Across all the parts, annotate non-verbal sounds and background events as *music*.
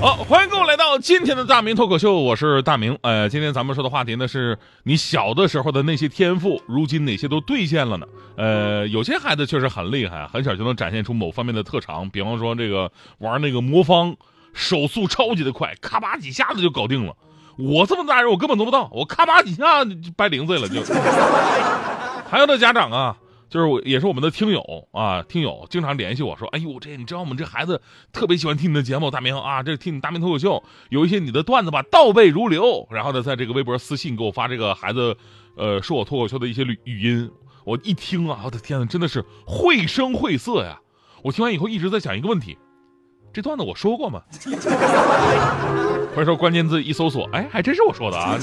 好，欢迎各位来到今天的大明脱口秀，我是大明。呃，今天咱们说的话题呢，是你小的时候的那些天赋，如今哪些都兑现了呢？呃，有些孩子确实很厉害，很小就能展现出某方面的特长，比方说这个玩那个魔方，手速超级的快，咔吧几下子就搞定了。我这么大人，我根本做不到，我咔吧几下就掰零碎了就。还有的家长啊。就是我也是我们的听友啊，听友经常联系我说：“哎呦，这你知道我们这孩子特别喜欢听你的节目，大明啊，这听你大明脱口秀，有一些你的段子吧，倒背如流。”然后呢，在这个微博私信给我发这个孩子，呃，说我脱口秀的一些语语音，我一听啊，我的天呐，真的是绘声绘色呀！我听完以后一直在想一个问题：这段子我说过吗？或者说关键字一搜索，哎，还真是我说的啊！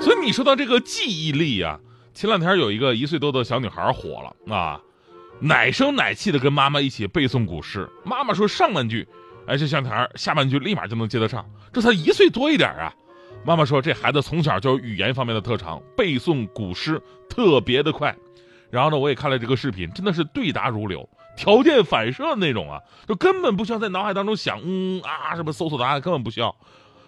所以你说到这个记忆力呀。前两天有一个一岁多的小女孩火了啊，奶声奶气的跟妈妈一起背诵古诗。妈妈说上半句，哎，这小女孩下半句立马就能接得上。这才一岁多一点啊。妈妈说这孩子从小就有语言方面的特长，背诵古诗特别的快。然后呢，我也看了这个视频，真的是对答如流，条件反射那种啊，就根本不需要在脑海当中想嗯啊什么搜索答案，根本不需要。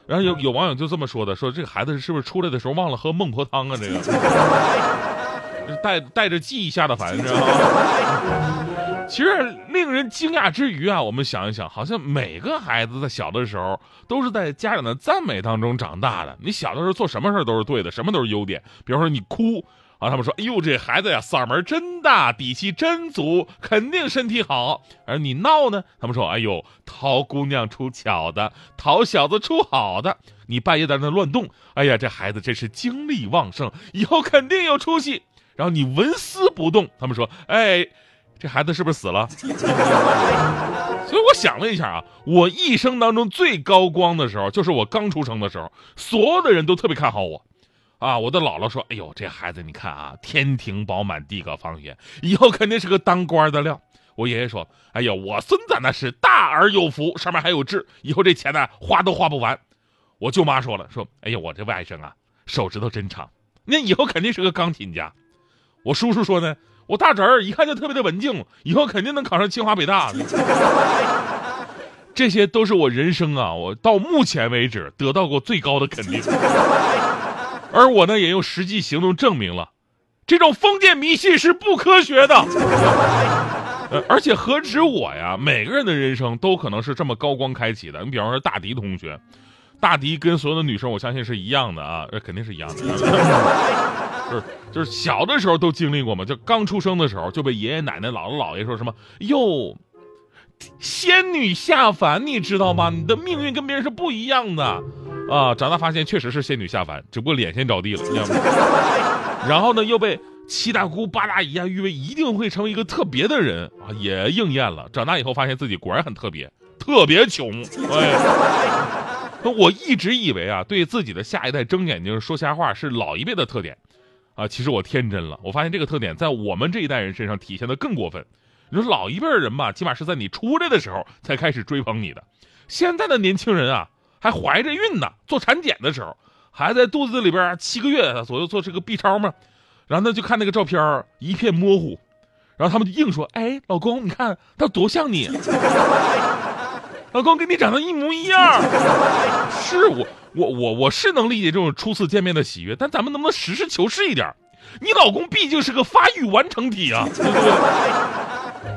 然后有有网友就这么说的，说这个孩子是不是出来的时候忘了喝孟婆汤啊？这个带带着记忆下的凡，知道吗？*laughs* 其实令人惊讶之余啊，我们想一想，好像每个孩子在小的时候都是在家长的赞美当中长大的。你小的时候做什么事都是对的，什么都是优点。比方说你哭。啊，他们说，哎呦，这孩子呀，嗓门真大，底气真足，肯定身体好。而你闹呢，他们说，哎呦，淘姑娘出巧的，淘小子出好的。你半夜在那乱动，哎呀，这孩子真是精力旺盛，以后肯定有出息。然后你纹丝不动，他们说，哎，这孩子是不是死了？*laughs* 所以我想了一下啊，我一生当中最高光的时候，就是我刚出生的时候，所有的人都特别看好我。啊，我的姥姥说：“哎呦，这孩子你看啊，天庭饱满，地阁方圆，以后肯定是个当官的料。”我爷爷说：“哎呦，我孙子那是大而有福，上面还有痣，以后这钱呢花都花不完。”我舅妈说了：“说哎呦，我这外甥啊，手指头真长，那以后肯定是个钢琴家。”我叔叔说呢：“我大侄儿一看就特别的文静，以后肯定能考上清华北大。*laughs* ”这些都是我人生啊，我到目前为止得到过最高的肯定。而我呢，也用实际行动证明了，这种封建迷信是不科学的。*laughs* 呃，而且何止我呀，每个人的人生都可能是这么高光开启的。你比方说大迪同学，大迪跟所有的女生，我相信是一样的啊，这肯定是一样的。*laughs* 就是就是小的时候都经历过嘛，就刚出生的时候就被爷爷奶奶、姥姥姥爷说什么哟，仙女下凡，你知道吗？你的命运跟别人是不一样的。啊！长大发现确实是仙女下凡，只不过脸先着地了，你知道吗？*laughs* 然后呢，又被七大姑八大姨啊誉为一定会成为一个特别的人啊，也应验了。长大以后发现自己果然很特别，特别穷。哎，那我一直以为啊，对自己的下一代睁眼睛说瞎话是老一辈的特点啊，其实我天真了。我发现这个特点在我们这一代人身上体现的更过分。你说老一辈人吧，起码是在你出来的时候才开始追捧你的，现在的年轻人啊。还怀着孕呢，做产检的时候，还在肚子里边七个月左右做这个 B 超嘛，然后呢就看那个照片一片模糊，然后他们就硬说：“哎，老公，你看他多像你，*laughs* 老公跟你长得一模一样。”是我我我我是能理解这种初次见面的喜悦，但咱们能不能实事求是一点？你老公毕竟是个发育完成体啊！对不对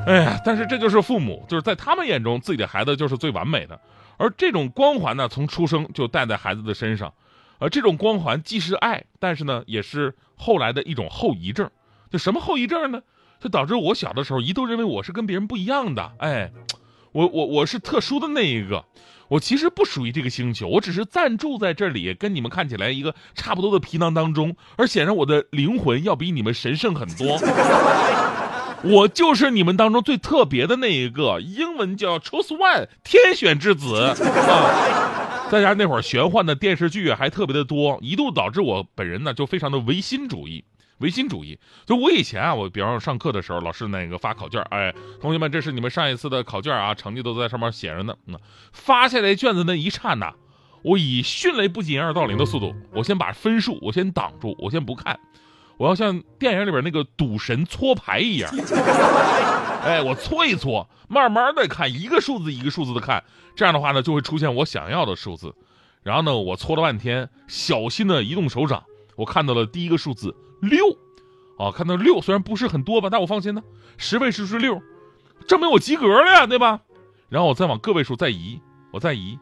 哎呀，但是这就是父母，就是在他们眼中，自己的孩子就是最完美的。而这种光环呢，从出生就带在孩子的身上，而这种光环既是爱，但是呢，也是后来的一种后遗症。就什么后遗症呢？就导致我小的时候一度认为我是跟别人不一样的。哎，我我我是特殊的那一个，我其实不属于这个星球，我只是暂住在这里，跟你们看起来一个差不多的皮囊当中，而显然我的灵魂要比你们神圣很多。我就是你们当中最特别的那一个，英文叫 choose one，天选之子啊！再加上那会儿玄幻的电视剧还特别的多，一度导致我本人呢就非常的唯心主义唯心主义。就我以前啊，我比方说上课的时候，老师那个发考卷，哎，同学们，这是你们上一次的考卷啊，成绩都在上面写着呢。嗯，发下来卷子那一刹那，我以迅雷不及掩耳盗铃的速度，我先把分数我先挡住，我先不看，我要像电影里边那个赌神搓牌一样，*laughs* 哎，我搓一搓，慢慢的看，一个数字一个数字的看，这样的话呢，就会出现我想要的数字。然后呢，我搓了半天，小心的移动手掌，我看到了第一个数字六，啊，看到六，虽然不是很多吧，但我放心呢，十位数是六，证明我及格了呀，对吧？然后我再往个位数再移，我再移，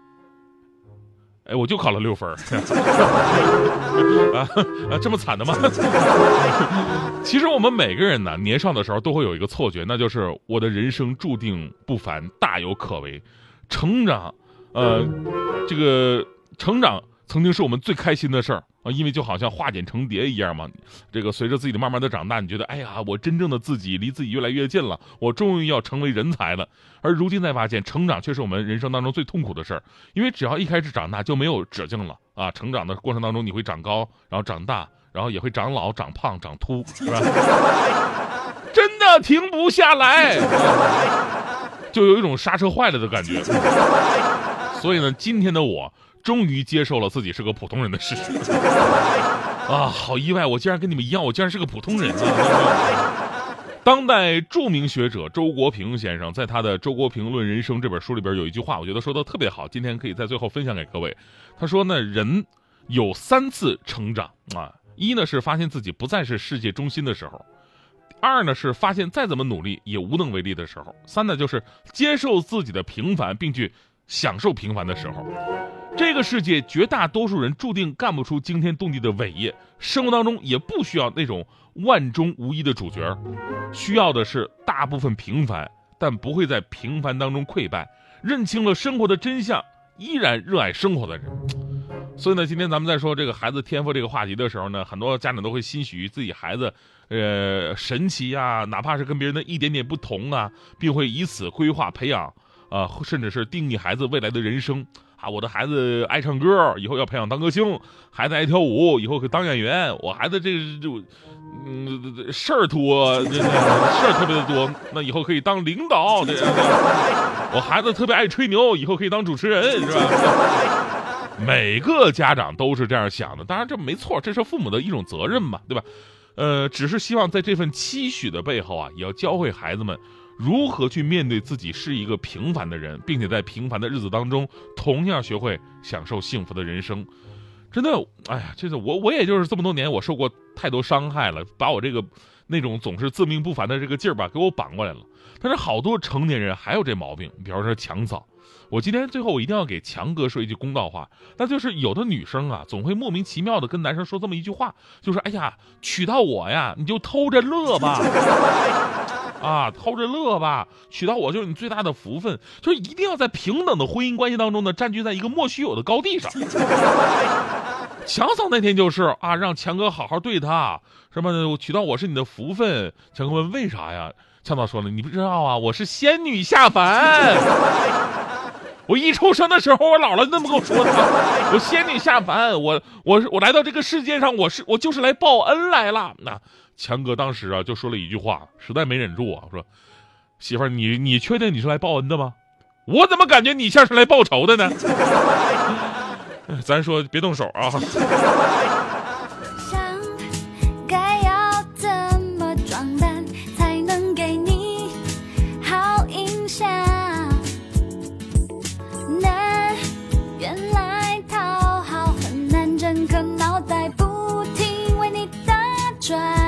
哎，我就考了六分 *laughs* 啊啊，这么惨的吗？*laughs* 其实我们每个人呢，年少的时候都会有一个错觉，那就是我的人生注定不凡，大有可为，成长，呃，这个。成长曾经是我们最开心的事儿啊，因为就好像化茧成蝶一样嘛。这个随着自己的慢慢的长大，你觉得，哎呀，我真正的自己离自己越来越近了，我终于要成为人才了。而如今才发现，成长却是我们人生当中最痛苦的事儿，因为只要一开始长大就没有止境了啊。成长的过程当中，你会长高，然后长大，然后也会长老、长胖、长秃，是吧？*laughs* 真的停不下来，就有一种刹车坏了的感觉。所以呢，今天的我。终于接受了自己是个普通人的事实 *laughs* 啊！好意外，我竟然跟你们一样，我竟然是个普通人啊！当代著名学者周国平先生在他的《周国平论人生》这本书里边有一句话，我觉得说的特别好，今天可以在最后分享给各位。他说呢，人有三次成长啊，一呢是发现自己不再是世界中心的时候，二呢是发现再怎么努力也无能为力的时候，三呢就是接受自己的平凡，并去享受平凡的时候。这个世界绝大多数人注定干不出惊天动地的伟业，生活当中也不需要那种万中无一的主角，需要的是大部分平凡，但不会在平凡当中溃败，认清了生活的真相，依然热爱生活的人。所以呢，今天咱们在说这个孩子天赋这个话题的时候呢，很多家长都会欣喜于自己孩子，呃，神奇呀，哪怕是跟别人的一点点不同啊，并会以此规划培养，啊，甚至是定义孩子未来的人生。啊，我的孩子爱唱歌，以后要培养当歌星；孩子爱跳舞，以后可以当演员。我孩子这就，嗯，事儿多，事儿特别的多，那以后可以当领导。这我孩子特别爱吹牛，以后可以当主持人，是吧？每个家长都是这样想的，当然这没错，这是父母的一种责任嘛，对吧？呃，只是希望在这份期许的背后啊，也要教会孩子们。如何去面对自己是一个平凡的人，并且在平凡的日子当中，同样学会享受幸福的人生？真的，哎呀，这是我，我也就是这么多年，我受过太多伤害了，把我这个那种总是自命不凡的这个劲儿吧，给我绑过来了。但是好多成年人还有这毛病，比方说强嫂。我今天最后我一定要给强哥说一句公道话，那就是有的女生啊，总会莫名其妙的跟男生说这么一句话，就是哎呀，娶到我呀，你就偷着乐吧。啊，偷着乐吧，娶到我就是你最大的福分，就是一定要在平等的婚姻关系当中呢，占据在一个莫须有的高地上。*laughs* 强嫂那天就是啊，让强哥好好对她，什么娶到我是你的福分。强哥问为啥呀？强嫂说了，你不知道啊，我是仙女下凡。*laughs* 我一出生的时候，我姥姥那么跟我说的，我仙女下凡，我我我来到这个世界上，我是我就是来报恩来了。那。强哥当时啊就说了一句话，实在没忍住啊，说：“媳妇儿，你你确定你是来报恩的吗？我怎么感觉你像是来报仇的呢？” *laughs* 咱说别动手啊。转